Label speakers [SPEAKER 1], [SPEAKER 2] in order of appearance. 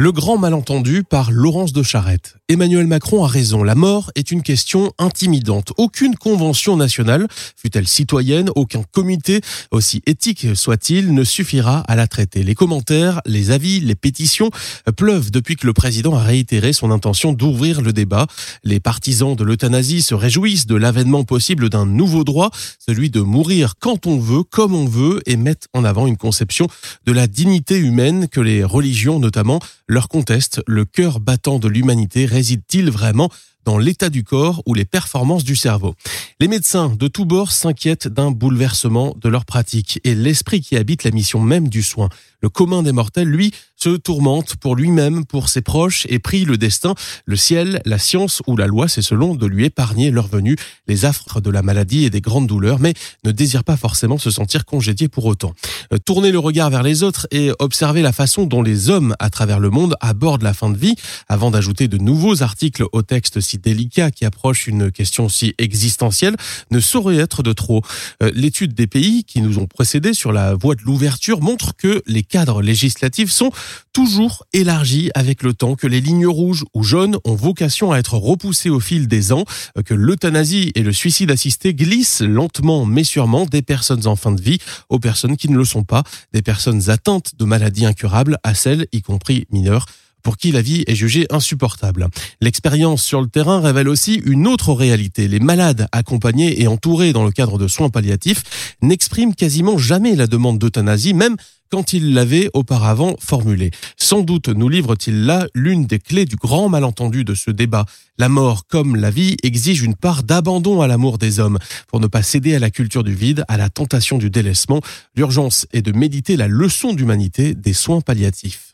[SPEAKER 1] Le grand malentendu par Laurence de Charette. Emmanuel Macron a raison, la mort est une question intimidante. Aucune convention nationale, fut-elle citoyenne, aucun comité, aussi éthique soit-il, ne suffira à la traiter. Les commentaires, les avis, les pétitions pleuvent depuis que le président a réitéré son intention d'ouvrir le débat. Les partisans de l'euthanasie se réjouissent de l'avènement possible d'un nouveau droit, celui de mourir quand on veut, comme on veut, et mettent en avant une conception de la dignité humaine que les religions notamment leur conteste, le cœur battant de l'humanité réside-t-il vraiment dans l'état du corps ou les performances du cerveau? Les médecins de tous bords s'inquiètent d'un bouleversement de leur pratique et l'esprit qui habite la mission même du soin. Le commun des mortels, lui, se tourmente pour lui-même, pour ses proches et prie le destin, le ciel, la science ou la loi, c'est selon de lui épargner leur venue, les affres de la maladie et des grandes douleurs, mais ne désire pas forcément se sentir congédié pour autant. Euh, tourner le regard vers les autres et observer la façon dont les hommes à travers le monde abordent la fin de vie, avant d'ajouter de nouveaux articles au texte si délicat qui approche une question si existentielle, ne saurait être de trop. Euh, l'étude des pays qui nous ont précédés sur la voie de l'ouverture montre que les cadres législatifs sont toujours élargis avec le temps, que les lignes rouges ou jaunes ont vocation à être repoussées au fil des ans, que l'euthanasie et le suicide assisté glissent lentement mais sûrement des personnes en fin de vie aux personnes qui ne le sont pas, des personnes atteintes de maladies incurables à celles, y compris mineures, pour qui la vie est jugée insupportable. L'expérience sur le terrain révèle aussi une autre réalité. Les malades accompagnés et entourés dans le cadre de soins palliatifs n'expriment quasiment jamais la demande d'euthanasie, même quand ils l'avaient auparavant formulée. Sans doute nous livre-t-il là l'une des clés du grand malentendu de ce débat. La mort, comme la vie, exige une part d'abandon à l'amour des hommes, pour ne pas céder à la culture du vide, à la tentation du délaissement. L'urgence est de méditer la leçon d'humanité des soins palliatifs.